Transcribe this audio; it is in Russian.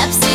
для всех.